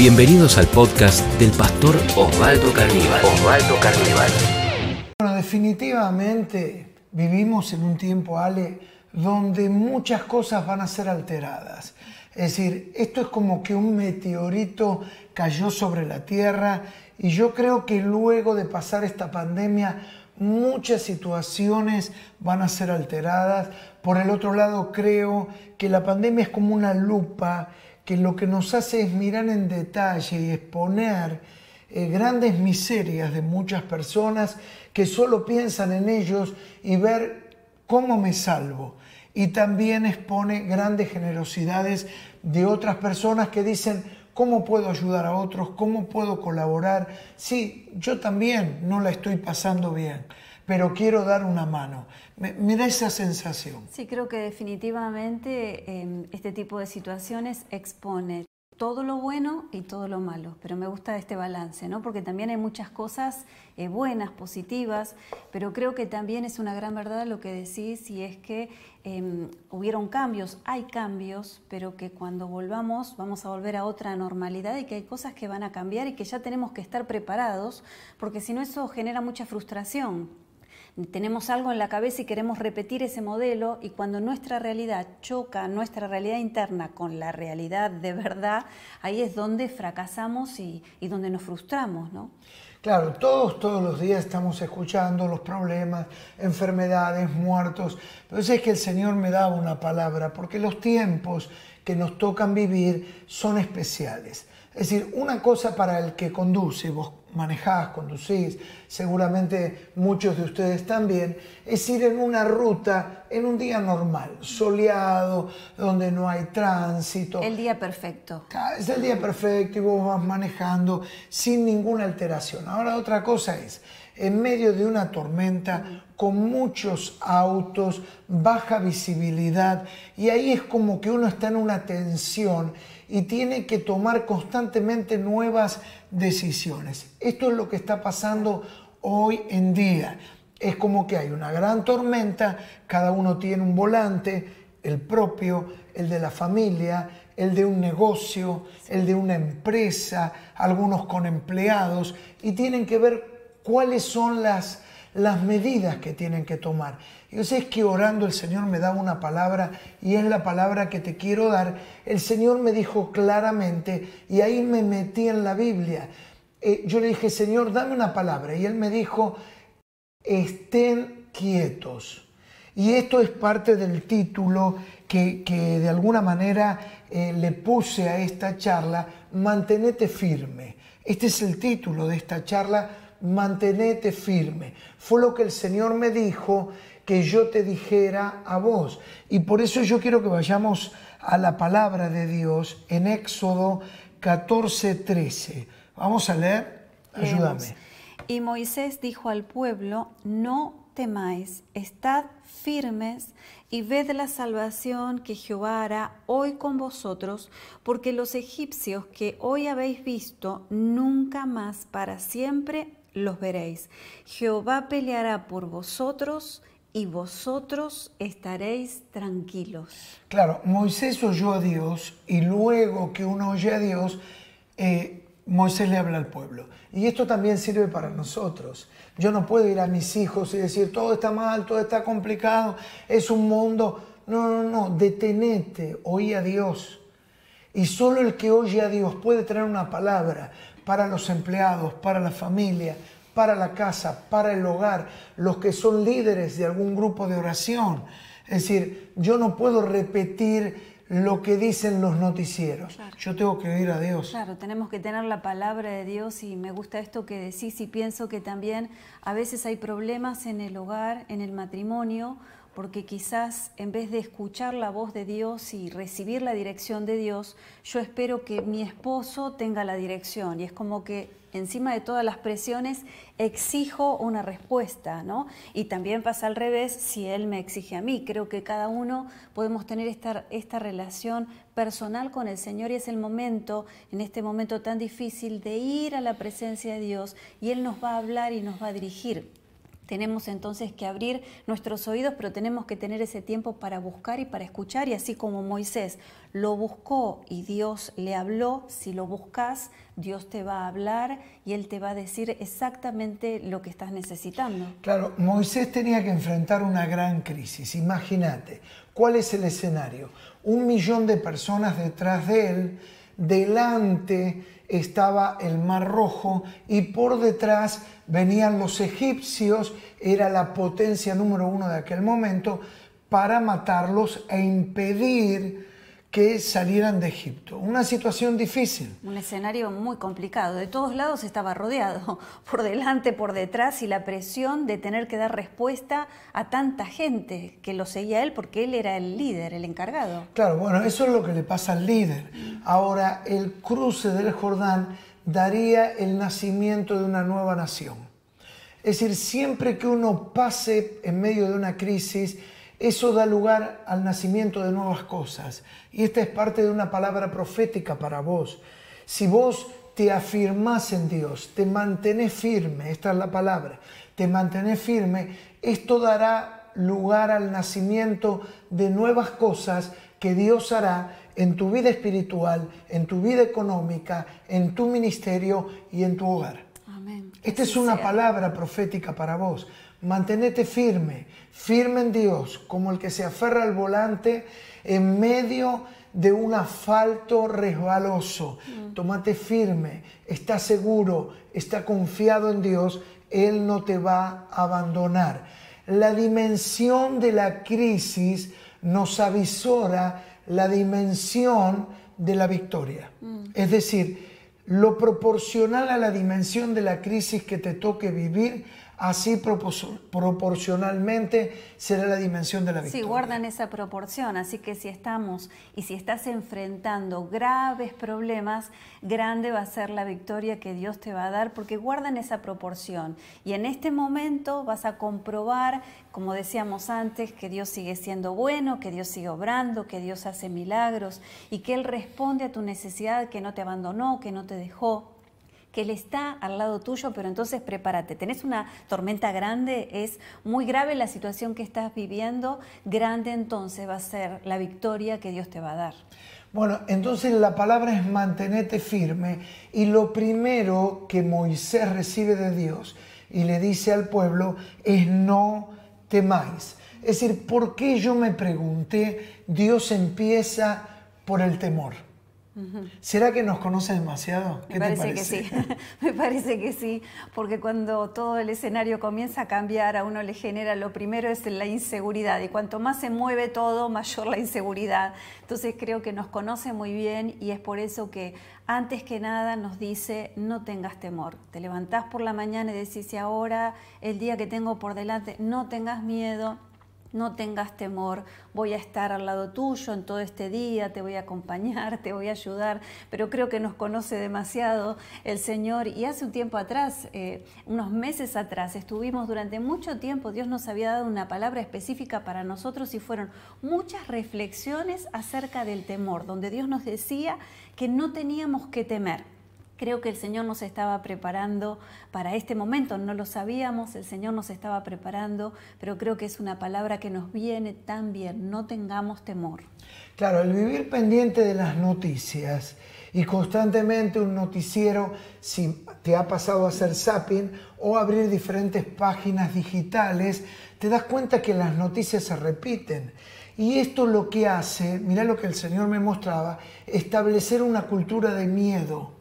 Bienvenidos al podcast del pastor Osvaldo Carníbal. Osvaldo Carníbal. Bueno, definitivamente vivimos en un tiempo, Ale, donde muchas cosas van a ser alteradas. Es decir, esto es como que un meteorito cayó sobre la Tierra y yo creo que luego de pasar esta pandemia muchas situaciones van a ser alteradas. Por el otro lado, creo que la pandemia es como una lupa que lo que nos hace es mirar en detalle y exponer eh, grandes miserias de muchas personas que solo piensan en ellos y ver cómo me salvo. Y también expone grandes generosidades de otras personas que dicen, ¿cómo puedo ayudar a otros? ¿Cómo puedo colaborar? Sí, yo también no la estoy pasando bien pero quiero dar una mano. Me, da esa sensación. Sí, creo que definitivamente em, este tipo de situaciones expone todo lo bueno y todo lo malo, pero me gusta este balance, ¿no? Porque también hay muchas cosas eh, buenas, positivas, pero creo que también es una gran verdad lo que decís y es que em, hubieron cambios, hay cambios, pero que cuando volvamos vamos a volver a otra normalidad y que hay cosas que van a cambiar y que ya tenemos que estar preparados, porque si no eso genera mucha frustración tenemos algo en la cabeza y queremos repetir ese modelo y cuando nuestra realidad choca, nuestra realidad interna con la realidad de verdad, ahí es donde fracasamos y, donde nos frustramos, ¿no? Claro, todos, todos los días estamos escuchando los problemas, enfermedades, muertos. Pero es que el Señor me da una palabra, porque los tiempos que nos tocan vivir son especiales. Es decir, una cosa para el que conduce, vos manejás, conducís, seguramente muchos de ustedes también, es ir en una ruta en un día normal, soleado, donde no hay tránsito. El día perfecto. Es el día perfecto y vos vas manejando sin ninguna alteración. Ahora otra cosa es, en medio de una tormenta, con muchos autos, baja visibilidad, y ahí es como que uno está en una tensión y tiene que tomar constantemente nuevas decisiones. Esto es lo que está pasando hoy en día. Es como que hay una gran tormenta, cada uno tiene un volante, el propio, el de la familia, el de un negocio, el de una empresa, algunos con empleados, y tienen que ver cuáles son las las medidas que tienen que tomar. Yo sé que orando el Señor me da una palabra y es la palabra que te quiero dar. El Señor me dijo claramente y ahí me metí en la Biblia. Eh, yo le dije, Señor, dame una palabra. Y Él me dijo, estén quietos. Y esto es parte del título que, de alguna manera eh, le puse a esta charla, mantenete firme. Este es el título de esta charla, mantenete firme. Fue lo que el Señor me dijo que yo te dijera a vos. Y por eso yo quiero que vayamos a la palabra de Dios en Éxodo 14, 13. Vamos a leer, ayúdame. Y Moisés dijo al pueblo, no temáis, estad firmes y ved la salvación que Jehová hará hoy con vosotros, porque los egipcios que hoy habéis visto, nunca más para siempre los veréis. Jehová peleará por vosotros y vosotros estaréis tranquilos. Claro, Moisés oyó a Dios y luego que uno oye a Dios, eh, Moisés le habla al pueblo. Y esto también sirve para nosotros. Yo no puedo ir a mis hijos y decir, todo está mal, todo está complicado, es un mundo. No, no, no, detenete, oí a Dios. Y solo el que oye a Dios puede tener una palabra, para los empleados, para la familia, para la casa, para el hogar, los que son líderes de algún grupo de oración. Es decir, yo no puedo repetir lo que dicen los noticieros. Yo tengo que oír a Dios. Claro, tenemos que tener la palabra de Dios y me gusta esto que decís y pienso que también a veces hay problemas en el hogar, en el matrimonio, porque quizás en vez de escuchar la voz de Dios y recibir la dirección de Dios, yo espero que mi esposo tenga la dirección y es como que encima de todas las presiones exijo una respuesta, ¿no? Y también pasa al revés si él me exige a mí. Creo que cada uno podemos tener esta, esta relación personal con el Señor y es el momento, en este momento tan difícil, de ir a la presencia de Dios y Él nos va a hablar y nos va a dirigir Tenemos entonces que abrir nuestros oídos, pero tenemos que tener ese tiempo para buscar y para escuchar. Y así como Moisés lo buscó y Dios le habló, si lo buscas, Dios te va a hablar y Él te va a decir exactamente lo que estás necesitando. Claro, Moisés tenía que enfrentar una gran crisis. Imagínate, ¿cuál es el escenario? Un millón de personas detrás de él, delante estaba el Mar Rojo y por detrás venían los egipcios, era la potencia número uno de aquel momento, para matarlos e impedir que salieran de Egipto. Una situación difícil. Un escenario muy complicado. De todos lados estaba rodeado, por delante, por detrás, y la presión de tener que dar respuesta a tanta gente que lo seguía él porque él era el líder, el encargado. Claro, bueno, eso es lo que le pasa al líder. Ahora, el cruce del Jordán daría el nacimiento de una nueva nación. Es decir, siempre que uno pase en medio de una crisis, eso da lugar al nacimiento de nuevas cosas. Y esta es parte de una palabra profética para vos. Si vos te afirmás en Dios, te mantenés firme, esta es la palabra, te mantenés firme, esto dará lugar al nacimiento de nuevas cosas que Dios hará en tu vida espiritual, en tu vida económica, en tu ministerio y en tu hogar. Amén. Esta es una palabra profética para vos. Mantenete firme, firme en Dios, como el que se aferra al volante en medio de un asfalto resbaloso. Mm. Tómate firme, está seguro, está confiado en Dios, Él no te va a abandonar. La dimensión de la crisis nos avisora la dimensión de la victoria. Mm. Es decir, lo proporcional a la dimensión de la crisis que te toque vivir así proporcionalmente será la dimensión de la victoria. Sí, guardan esa proporción, así que si estamos y si estás enfrentando graves problemas, grande va a ser la victoria que Dios te va a dar, porque guardan esa proporción. Y en este momento vas a comprobar, como decíamos antes, que Dios sigue siendo bueno, que Dios sigue obrando, que Dios hace milagros y que Él responde a tu necesidad, que no te abandonó, que no te dejó que Él está al lado tuyo, pero entonces prepárate. Tenés una tormenta grande, es muy grave la situación que estás viviendo, grande entonces va a ser la victoria que Dios te va a dar. Bueno, entonces la palabra es mantenerte firme y lo primero que Moisés recibe de Dios y le dice al pueblo es no temáis. Es decir, ¿por qué yo me pregunté? Dios empieza por el temor. ¿Será que nos conoce demasiado? Me parece, que sí, me parece que sí, porque cuando todo el escenario comienza a cambiar, a uno le genera, lo primero es la inseguridad, y cuanto más se mueve todo, mayor la inseguridad. Entonces creo que nos conoce muy bien y es por eso que antes que nada nos dice, no tengas temor. Te levantás por la mañana y decís, ahora, el día que tengo por delante, no tengas miedo, no tengas temor, voy a estar al lado tuyo en todo este día, te voy a acompañar, te voy a ayudar, pero creo que nos conoce demasiado el Señor. Y hace un tiempo atrás, eh, unos meses atrás, estuvimos durante mucho tiempo, Dios nos había dado una palabra específica para nosotros y fueron muchas reflexiones acerca del temor, donde Dios nos decía que no teníamos que temer Creo que el Señor nos estaba preparando para este momento, no lo sabíamos, el Señor nos estaba preparando, pero creo que es una palabra que nos viene tan bien, no tengamos temor. Claro, el vivir pendiente de las noticias y constantemente un noticiero, si te ha pasado a hacer zapping o abrir diferentes páginas digitales, te das cuenta que las noticias se repiten. Y esto lo que hace, mira lo que el Señor me mostraba, establecer una cultura de miedo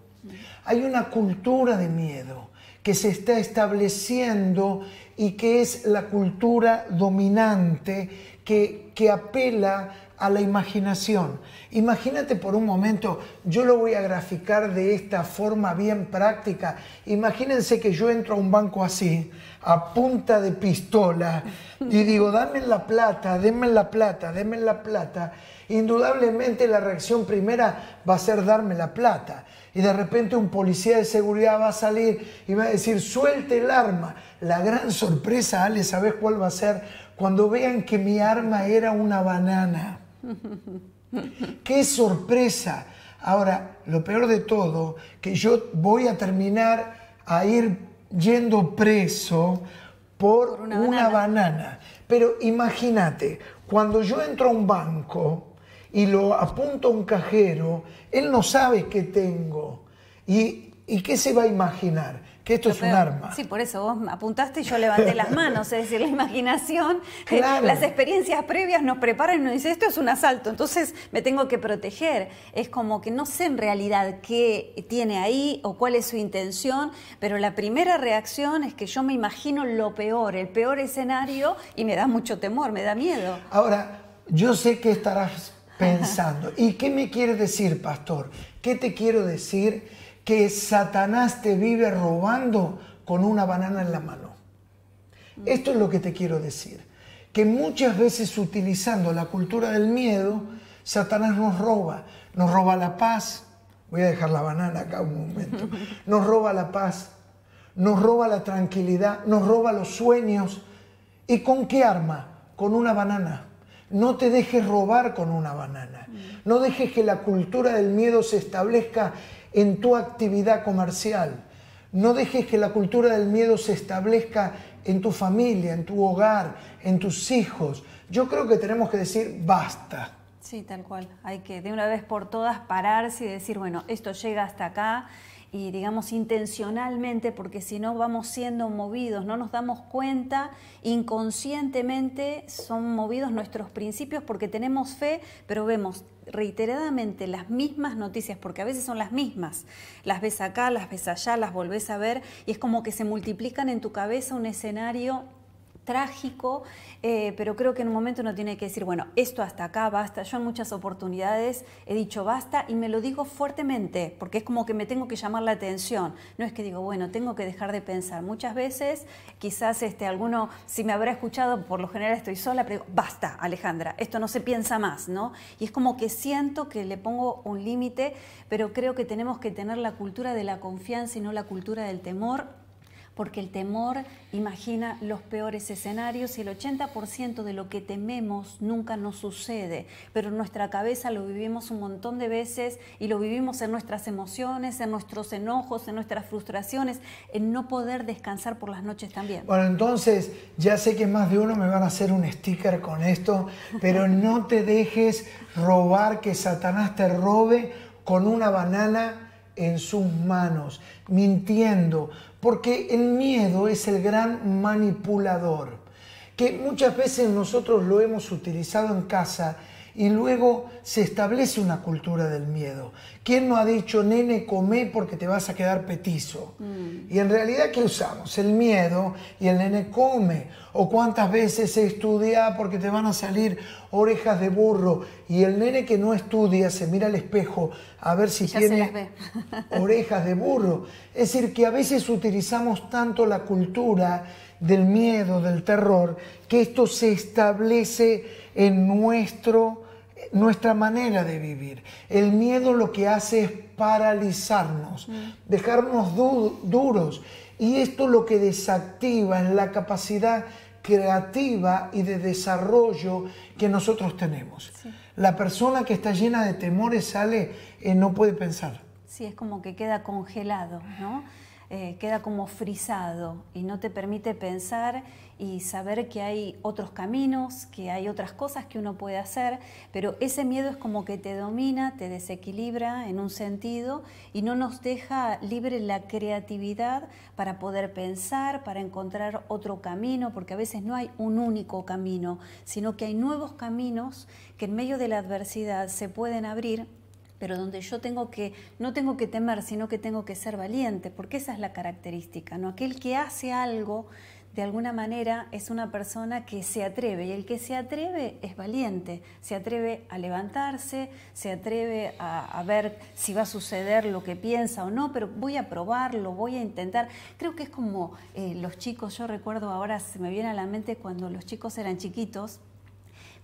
hay una cultura de miedo que se está estableciendo y que es la cultura dominante que, que apela a la imaginación. Imagínate por un momento, yo lo voy a graficar de esta forma bien práctica. Imagínense que yo entro a un banco así, a punta de pistola, y digo, dame la plata, denme la plata, denme la plata. Indudablemente la reacción primera va a ser darme la plata y de repente un policía de seguridad va a salir y va a decir, suelte el arma. La gran sorpresa, Ale, ¿sabes cuál va a ser? Cuando vean que mi arma era una banana. ¡Qué sorpresa! Ahora, lo peor de todo, que yo voy a terminar a ir yendo preso por, una, banana. Pero imagínate, cuando yo entro a un banco y lo apunto a un cajero, él no sabe qué tengo. ¿Y, ¿Y qué se va a imaginar? que esto es un arma. Sí, por eso vos apuntaste y yo levanté las manos, es decir, la imaginación, eh, las experiencias previas nos preparan y nos dicen, esto es un asalto, entonces me tengo que proteger. Es como que no sé en realidad qué tiene ahí o cuál es su intención, pero la primera reacción es que yo me imagino lo peor, el peor escenario y me da mucho temor, me da miedo. Ahora, yo sé que estarás pensando, ¿y qué me quiere decir, pastor? ¿Qué te quiero decir? que Satanás te vive robando con una banana en la mano. Esto es lo que te quiero decir. Que muchas veces utilizando la cultura del miedo, Satanás nos roba. Nos roba la paz. Voy a dejar la banana acá un momento. Nos roba la paz. Nos roba la tranquilidad. Nos roba los sueños. ¿Y con qué arma? Con una banana. No te dejes robar con una banana. No dejes que la cultura del miedo se establezca en tu actividad comercial. No dejes que la cultura del miedo se establezca en tu familia, en tu hogar, en tus hijos. Yo creo que tenemos que decir basta. Sí, tal cual. Hay que de una vez por todas pararse y decir, bueno, esto llega hasta acá y digamos intencionalmente, porque si no vamos siendo movidos, no nos damos cuenta, inconscientemente son movidos nuestros principios porque tenemos fe, pero vemos reiteradamente las mismas noticias, porque a veces son las mismas, las ves acá, las ves allá, las volvés a ver y es como que se multiplican en tu cabeza un escenario trágico, eh, pero creo que en un momento uno tiene que decir, bueno, esto hasta acá, basta. Yo en muchas oportunidades he dicho basta y me lo digo fuertemente, porque es como que me tengo que llamar la atención. No es que digo, bueno, tengo que dejar de pensar. Muchas veces, quizás este, alguno, si me habrá escuchado, por lo general estoy sola, pero digo, basta, Alejandra, esto no se piensa más, ¿no? Y es como que siento que le pongo un límite, pero creo que tenemos que tener la cultura de la confianza y no la cultura del temor porque el temor imagina los peores escenarios y el 80% de lo que tememos nunca nos sucede, pero en nuestra cabeza lo vivimos un montón de veces y lo vivimos en nuestras emociones, en nuestros enojos, en nuestras frustraciones, en no poder descansar por las noches también. Bueno, entonces ya sé que más de uno me van a hacer un sticker con esto, pero no te dejes robar, que Satanás te robe con una banana en sus manos, mintiendo, porque el miedo es el gran manipulador, que muchas veces nosotros lo hemos utilizado en casa y luego se establece una cultura del miedo. ¿Quién no ha dicho, nene, come porque te vas a quedar petizo? Mm. Y en realidad, ¿qué usamos? El miedo y el nene come. O cuántas veces se estudia porque te van a salir orejas de burro y el nene que no estudia se mira al espejo a ver si tiene orejas de burro. Es decir, que a veces utilizamos tanto la cultura del miedo, del terror, que esto se establece en nuestro nuestra manera de vivir. El miedo lo que hace es paralizarnos, mm. dejarnos duros. Y esto lo que desactiva es la capacidad creativa y de desarrollo que nosotros tenemos. La persona que está llena de temores sale, y no puede pensar. Sí, es como que queda congelado, ¿no? Eh, queda como frisado y no te permite pensar y saber que hay otros caminos, que hay otras cosas que uno puede hacer, pero ese miedo es como que te domina, te desequilibra en un sentido y no nos deja libre la creatividad para poder pensar, para encontrar otro camino, porque a veces no hay un único camino, sino que hay nuevos caminos que en medio de la adversidad se pueden abrir pero donde yo tengo que, no tengo que temer, sino que tengo que ser valiente, porque esa es la característica, ¿no? Aquel que hace algo, de alguna manera, es una persona que se atreve, y el que se atreve es valiente, se atreve a levantarse, se atreve a, ver si va a suceder lo que piensa o no, pero voy a probarlo, voy a intentar. Creo que es como eh, los chicos, yo recuerdo ahora, se me viene a la mente cuando los chicos eran chiquitos,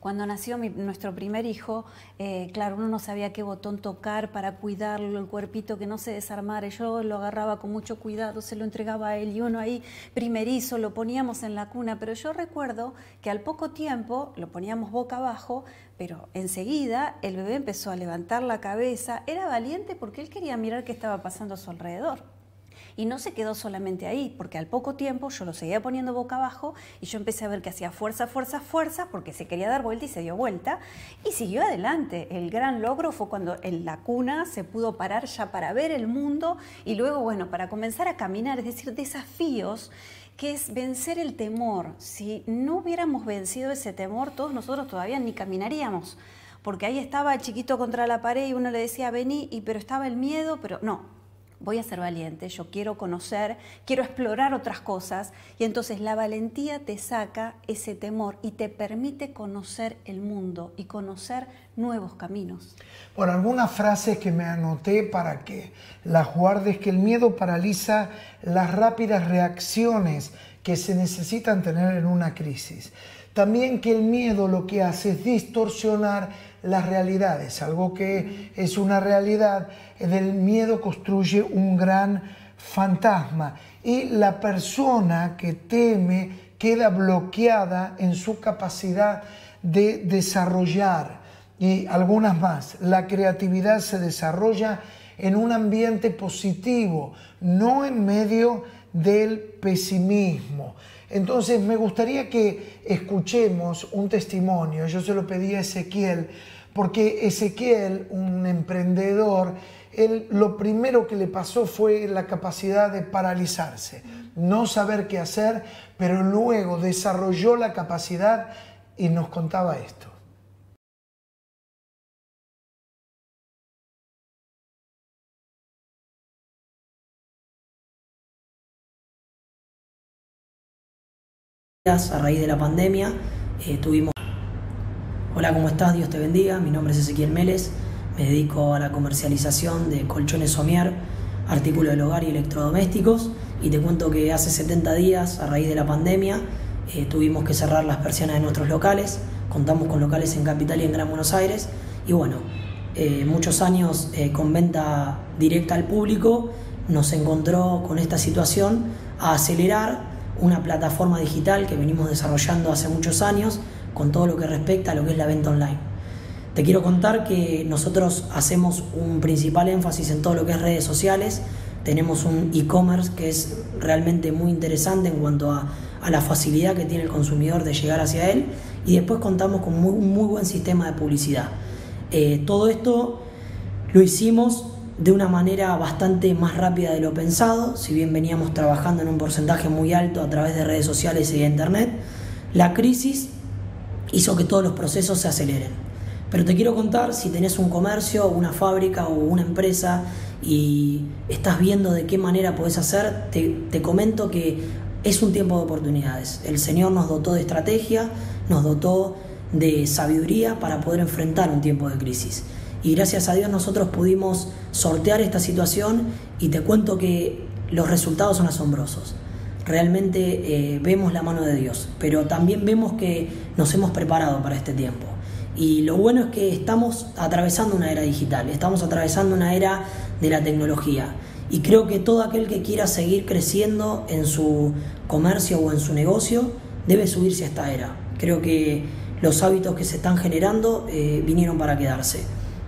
cuando nació nuestro primer hijo, eh, claro, uno no sabía qué botón tocar para cuidarlo, el cuerpito que no se desarmara. Yo lo agarraba con mucho cuidado, se lo entregaba a él y uno ahí primerizo lo poníamos en la cuna. Pero yo recuerdo que al poco tiempo lo poníamos boca abajo, pero enseguida el bebé empezó a levantar la cabeza. Era valiente porque él quería mirar qué estaba pasando a su alrededor. Y no se quedó solamente ahí, porque al poco tiempo yo lo seguía poniendo boca abajo y yo empecé a ver que hacía fuerza, fuerza, fuerza, porque se quería dar vuelta y se dio vuelta y siguió adelante. El gran logro fue cuando en la cuna se pudo parar ya para ver el mundo y luego, bueno, para comenzar a caminar, es decir, desafíos que es vencer el temor. Si no hubiéramos vencido ese temor, todos nosotros todavía ni caminaríamos, porque ahí estaba el chiquito contra la pared y uno le decía, vení, y, pero estaba el miedo, pero no, voy a ser valiente, yo quiero conocer, quiero explorar otras cosas y entonces la valentía te saca ese temor y te permite conocer el mundo y conocer nuevos caminos. Bueno, algunas frases que me anoté para que las guardes, que el miedo paraliza las rápidas reacciones que se necesitan tener en una crisis. También que el miedo lo que hace es distorsionar las realidades, algo que es una realidad, del miedo construye un gran fantasma y la persona que teme queda bloqueada en su capacidad de desarrollar y algunas más. La creatividad se desarrolla en un ambiente positivo, no en medio del pesimismo. Entonces me gustaría que escuchemos un testimonio, yo se lo pedí a Ezequiel, porque Ezequiel, un emprendedor, él, lo primero que le pasó fue la capacidad de paralizarse, no saber qué hacer, pero luego desarrolló la capacidad y nos contaba esto. a raíz de la pandemia eh, tuvimos Hola, ¿cómo estás? Dios te bendiga. Mi nombre es Ezequiel Meles. Me dedico a la comercialización de colchones somier, artículos del hogar y electrodomésticos. Y te cuento que hace 70 días, a raíz de la pandemia, eh, tuvimos que cerrar las persianas de nuestros locales. Contamos con locales en Capital y en Gran Buenos Aires. Y bueno, eh, muchos años eh, con venta directa al público, nos encontró con esta situación a acelerar una plataforma digital que venimos desarrollando hace muchos años con todo lo que respecta a lo que es la venta online. Te quiero contar que nosotros hacemos un principal énfasis en todo lo que es redes sociales. Tenemos un e-commerce que es realmente muy interesante en cuanto a, la facilidad que tiene el consumidor de llegar hacia él. Y después contamos con un muy buen sistema de publicidad. Eh, todo esto lo hicimos de una manera bastante más rápida de lo pensado, si bien veníamos trabajando en un porcentaje muy alto a través de redes sociales y de internet, la crisis hizo que todos los procesos se aceleren. Pero te quiero contar, si tenés un comercio, una fábrica o una empresa y estás viendo de qué manera podés hacer, te, comento que es un tiempo de oportunidades. El Señor nos dotó de estrategia, nos dotó de sabiduría para poder enfrentar un tiempo de crisis. Y gracias a Dios nosotros pudimos sortear esta situación y te cuento que los resultados son asombrosos realmente eh, vemos la mano de Dios, pero también vemos que nos hemos preparado para este tiempo. Y lo bueno es que estamos atravesando una era digital, estamos atravesando una era de la tecnología. Y creo que todo aquel que quiera seguir creciendo en su comercio o en su negocio debe subirse a esta era. Creo que los hábitos que se están generando eh, vinieron para quedarse.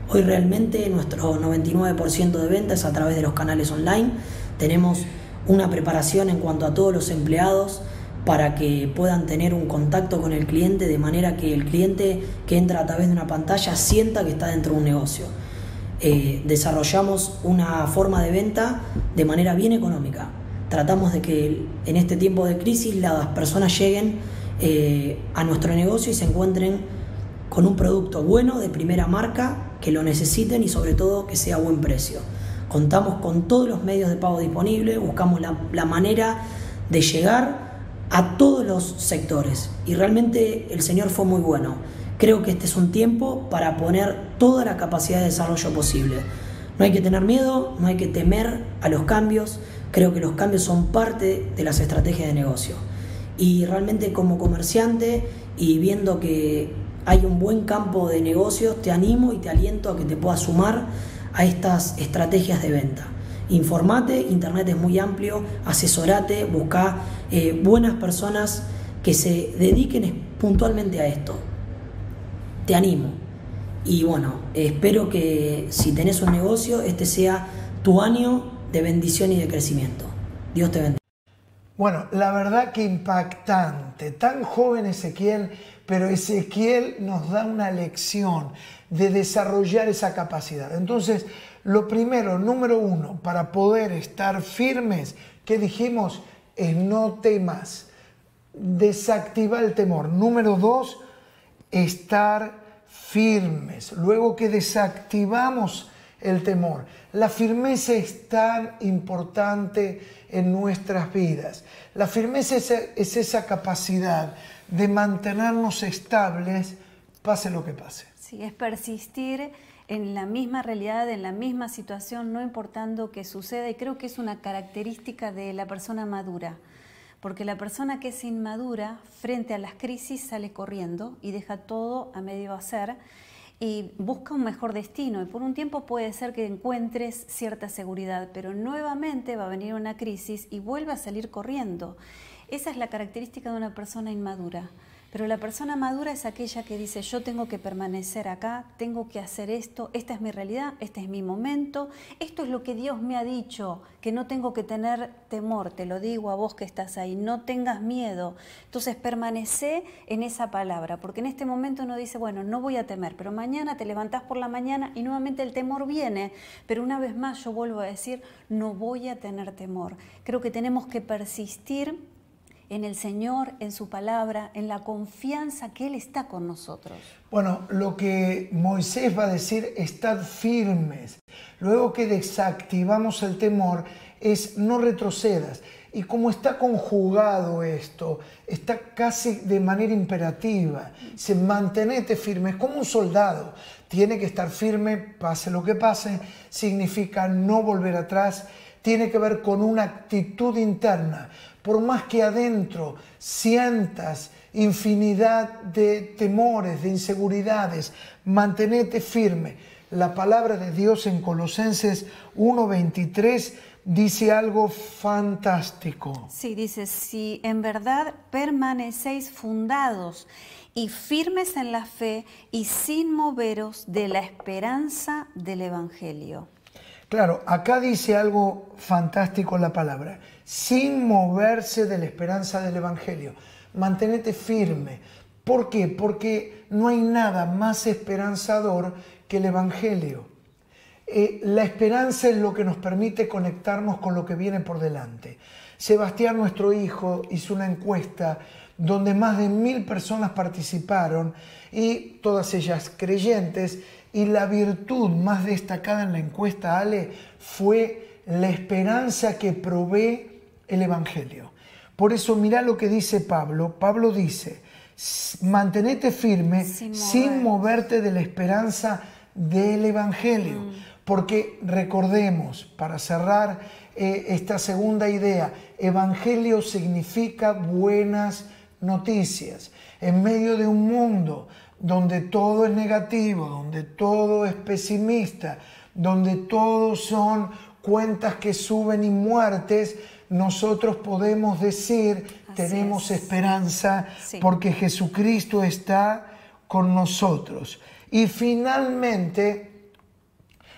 Hoy realmente nuestro 99% de ventas a través de los canales online. Tenemos una preparación en cuanto a todos los empleados para que puedan tener un contacto con el cliente de manera que el cliente que entra a través de una pantalla sienta que está dentro de un negocio. Eh, desarrollamos una forma de venta de manera bien económica. Tratamos de que en este tiempo de crisis las personas lleguen eh, a nuestro negocio y se encuentren con un producto bueno, de primera marca, que lo necesiten y sobre todo que sea a buen precio. Contamos con todos los medios de pago disponibles, buscamos la, manera de llegar a todos los sectores y realmente el Señor fue muy bueno. Creo que este es un tiempo para poner toda la capacidad de desarrollo posible. No hay que tener miedo, no hay que temer a los cambios. Creo que los cambios son parte de las estrategias de negocio. Y realmente como comerciante y viendo que hay un buen campo de negocios, te animo y te aliento a que te puedas sumar a estas estrategias de venta. Informate, Internet es muy amplio, asesorate, busca eh, buenas personas que se dediquen puntualmente a esto. Te animo. Y bueno, espero que si tenés un negocio, este sea tu año de bendición y de crecimiento. Dios te bendiga. Bueno, la verdad que impactante. Tan joven Ezequiel, pero Ezequiel nos da una lección de desarrollar esa capacidad. Entonces, lo primero, número uno, para poder estar firmes, que dijimos, es no temas. Desactiva el temor. Número dos, estar firmes. Luego que desactivamos el temor. La firmeza es tan importante en nuestras vidas. La firmeza es, esa capacidad de mantenernos estables, pase lo que pase. Sí, es persistir en la misma realidad, en la misma situación, no importando qué suceda, y creo que es una característica de la persona madura, porque la persona que es inmadura frente a las crisis sale corriendo y deja todo a medio hacer y busca un mejor destino. Y por un tiempo puede ser que encuentres cierta seguridad, pero nuevamente va a venir una crisis y vuelve a salir corriendo. Esa es la característica de una persona inmadura. Pero la persona madura es aquella que dice, yo tengo que permanecer acá, tengo que hacer esto, esta es mi realidad, este es mi momento, esto es lo que Dios me ha dicho, que no tengo que tener temor, te lo digo a vos que estás ahí, no tengas miedo. Entonces permanece en esa palabra, porque en este momento uno dice, bueno, no voy a temer, pero mañana te levantás por la mañana y nuevamente el temor viene, pero una vez más yo vuelvo a decir, no voy a tener temor. Creo que tenemos que persistir en el Señor, en su palabra, en la confianza que Él está con nosotros. Bueno, lo que Moisés va a decir, estad firmes. Luego que desactivamos el temor, es no retrocedas. Y como está conjugado esto, está casi de manera imperativa, se mantenete firme, es como un soldado, tiene que estar firme, pase lo que pase, significa no volver atrás, tiene que ver con una actitud interna por más que adentro sientas infinidad de temores, de inseguridades, mantenete firme. La palabra de Dios en Colosenses 1:23 dice algo fantástico. Sí, dice, si en verdad permanecéis fundados y firmes en la fe y sin moveros de la esperanza del Evangelio. Claro, acá dice algo fantástico la palabra sin moverse de la esperanza del Evangelio. Mantenete firme. ¿Por qué? Porque no hay nada más esperanzador que el Evangelio. Eh, la esperanza es lo que nos permite conectarnos con lo que viene por delante. Sebastián, nuestro hijo, hizo una encuesta donde más de mil personas participaron y todas ellas creyentes, y la virtud más destacada en la encuesta, Ale, fue la esperanza que provee el Evangelio. Por eso mira lo que dice Pablo. Pablo dice, mantenete firme sin, moverte de la esperanza del Evangelio. Mm. Porque recordemos, para cerrar eh, esta segunda idea, Evangelio significa buenas noticias. En medio de un mundo donde todo es negativo, donde todo es pesimista, donde todo son cuentas que suben y muertes, nosotros podemos decir, tenemos esperanza porque Jesucristo está con nosotros. Y finalmente,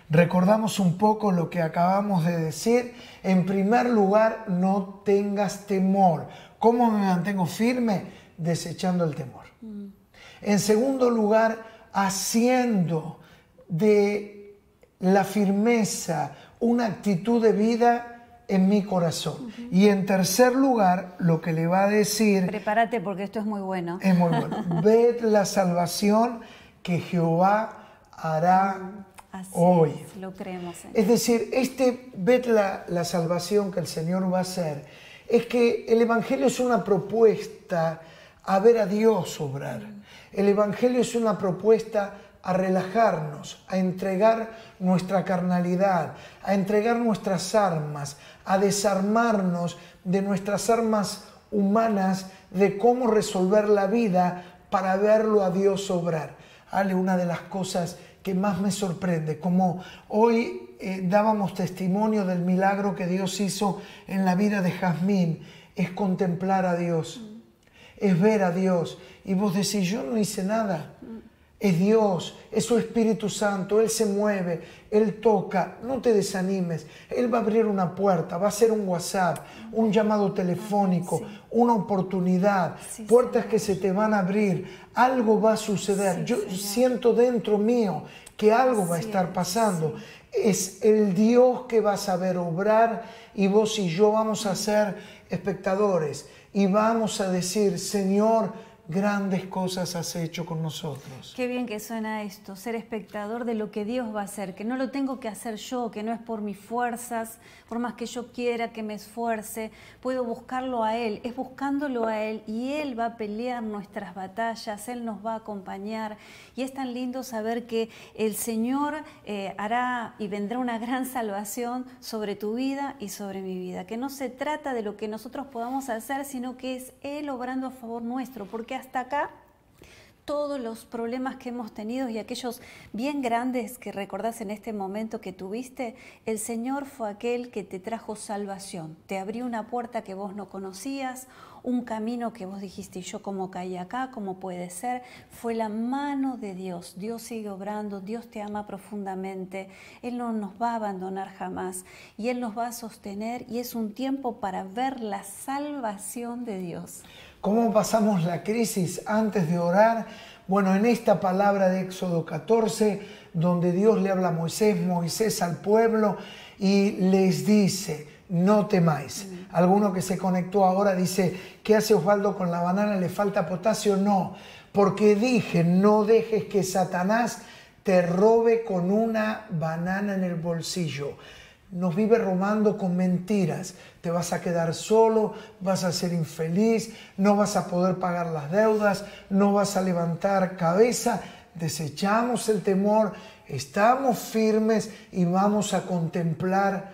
recordamos un poco lo que acabamos de decir. En primer lugar, no tengas temor. ¿Cómo me mantengo firme? Desechando el temor. Mm. En segundo lugar, haciendo de la firmeza una actitud de vida en mi corazón. Y en tercer lugar, lo que le va a decir... Prepárate porque esto es muy bueno. Es muy bueno. Ved la salvación que Jehová hará hoy. Es, lo creemos. Es decir, este ved la, la salvación que el Señor va a hacer, es que el Evangelio es una propuesta a ver a Dios obrar. El Evangelio es una propuesta a relajarnos, a entregar nuestra carnalidad, a entregar nuestras armas, a desarmarnos de nuestras armas humanas, de cómo resolver la vida para verlo a Dios obrar. Ale, una de las cosas que más me sorprende, como hoy eh, dábamos testimonio del milagro que Dios hizo en la vida de Jazmín, es contemplar a Dios, es ver a Dios. Y vos decís, yo no hice nada. Es Dios, es su Espíritu Santo, Él se mueve, Él toca, no te desanimes, Él va a abrir una puerta, va a ser un WhatsApp, un llamado telefónico, una oportunidad, puertas que se te van a abrir, algo va a suceder. Yo siento dentro mío que algo va a estar pasando. Es el Dios que va a saber obrar y vos y yo vamos a ser espectadores y vamos a decir, Señor, grandes cosas has hecho con nosotros. Qué bien que suena esto, ser espectador de lo que Dios va a hacer, que no lo tengo que hacer yo, que no es por mis fuerzas, por más que yo quiera que me esfuerce, puedo buscarlo a Él, es buscándolo a Él y Él va a pelear nuestras batallas, Él nos va a acompañar y es tan lindo saber que el Señor eh, hará y vendrá una gran salvación sobre tu vida y sobre mi vida, que no se trata de lo que nosotros podamos hacer, sino que es Él obrando a favor nuestro, porque hasta acá todos los problemas que hemos tenido y aquellos bien grandes que recordás en este momento que tuviste, el Señor fue aquel que te trajo salvación, te abrió una puerta que vos no conocías, un camino que vos dijiste, yo como caí acá, cómo puede ser, fue la mano de Dios. Dios sigue obrando, Dios te ama profundamente, Él no nos va a abandonar jamás y Él nos va a sostener y es un tiempo para ver la salvación de Dios. ¿Cómo pasamos la crisis antes de orar? Bueno, en esta palabra de Éxodo 14, donde Dios le habla a Moisés, Moisés al pueblo y les dice, no temáis. Alguno que se conectó ahora dice, ¿qué hace Osvaldo con la banana? ¿Le falta potasio? No, porque dije, no dejes que Satanás te robe con una banana en el bolsillo nos vive romando con mentiras. Te vas a quedar solo, vas a ser infeliz, no vas a poder pagar las deudas, no vas a levantar cabeza. Desechamos el temor, estamos firmes y vamos a contemplar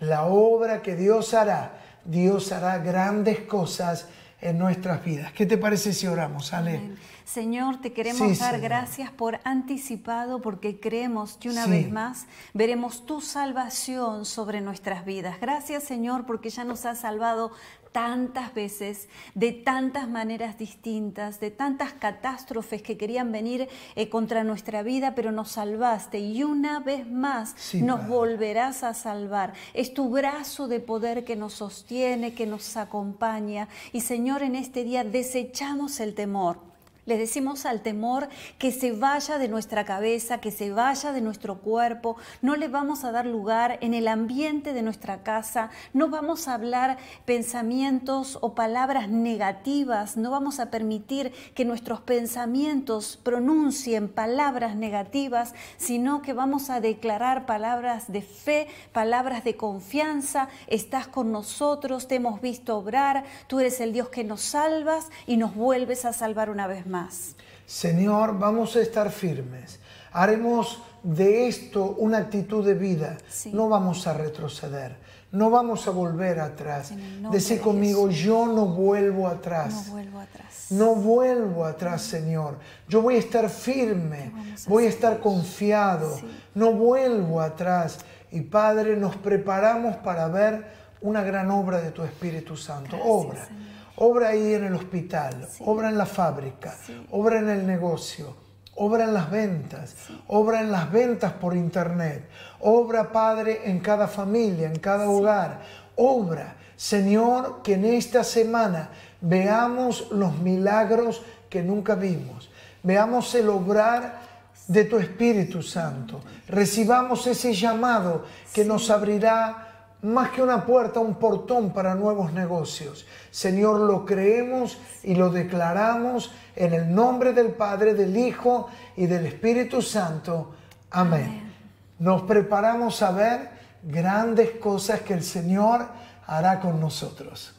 la obra que Dios hará. Dios hará grandes cosas en nuestras vidas. ¿Qué te parece si oramos, Ale? Señor, te queremos dar gracias por anticipado porque creemos que una vez más veremos tu salvación sobre nuestras vidas. Gracias, Señor, porque ya nos has salvado tantas veces, de tantas maneras distintas, de tantas catástrofes que querían venir eh, contra nuestra vida, pero nos salvaste y una vez más nos volverás a salvar. Es tu brazo de poder que nos sostiene, que nos acompaña. Y Señor, en este día desechamos el temor le decimos al temor que se vaya de nuestra cabeza, que se vaya de nuestro cuerpo. No le vamos a dar lugar en el ambiente de nuestra casa. No vamos a hablar pensamientos o palabras negativas. No vamos a permitir que nuestros pensamientos pronuncien palabras negativas, sino que vamos a declarar palabras de fe, palabras de confianza. Estás con nosotros, te hemos visto obrar. Tú eres el Dios que nos salvas y nos vuelves a salvar una vez más más. Señor, vamos a estar firmes. Haremos de esto una actitud de vida. No vamos a retroceder. No vamos a volver atrás. Decí conmigo, yo no vuelvo atrás. No vuelvo atrás. No vuelvo atrás, Señor. Yo voy a estar firme. Voy a estar confiado. No vuelvo atrás. Y Padre, nos preparamos para ver una gran obra de tu Espíritu Santo. obra obra ahí en el hospital, obra en la fábrica, obra en el negocio, obra en las ventas, obra en las ventas por internet, obra Padre en cada familia, en cada hogar, obra. Señor, que en esta semana veamos los milagros que nunca vimos, veamos el obrar de tu Espíritu Santo, recibamos ese llamado que nos abrirá más que una puerta, un portón para nuevos negocios. Señor, lo creemos y lo declaramos en el nombre del Padre, del Hijo y del Espíritu Santo. Amén. Nos preparamos a ver grandes cosas que el Señor hará con nosotros.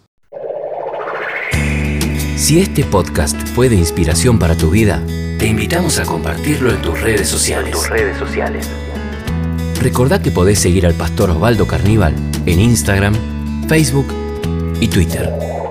Si este podcast fue de inspiración para tu vida, te invitamos a compartirlo en tus redes sociales. tus redes sociales. Recordá que podés seguir al pastor Osvaldo Carníbal en Instagram, Facebook y Twitter.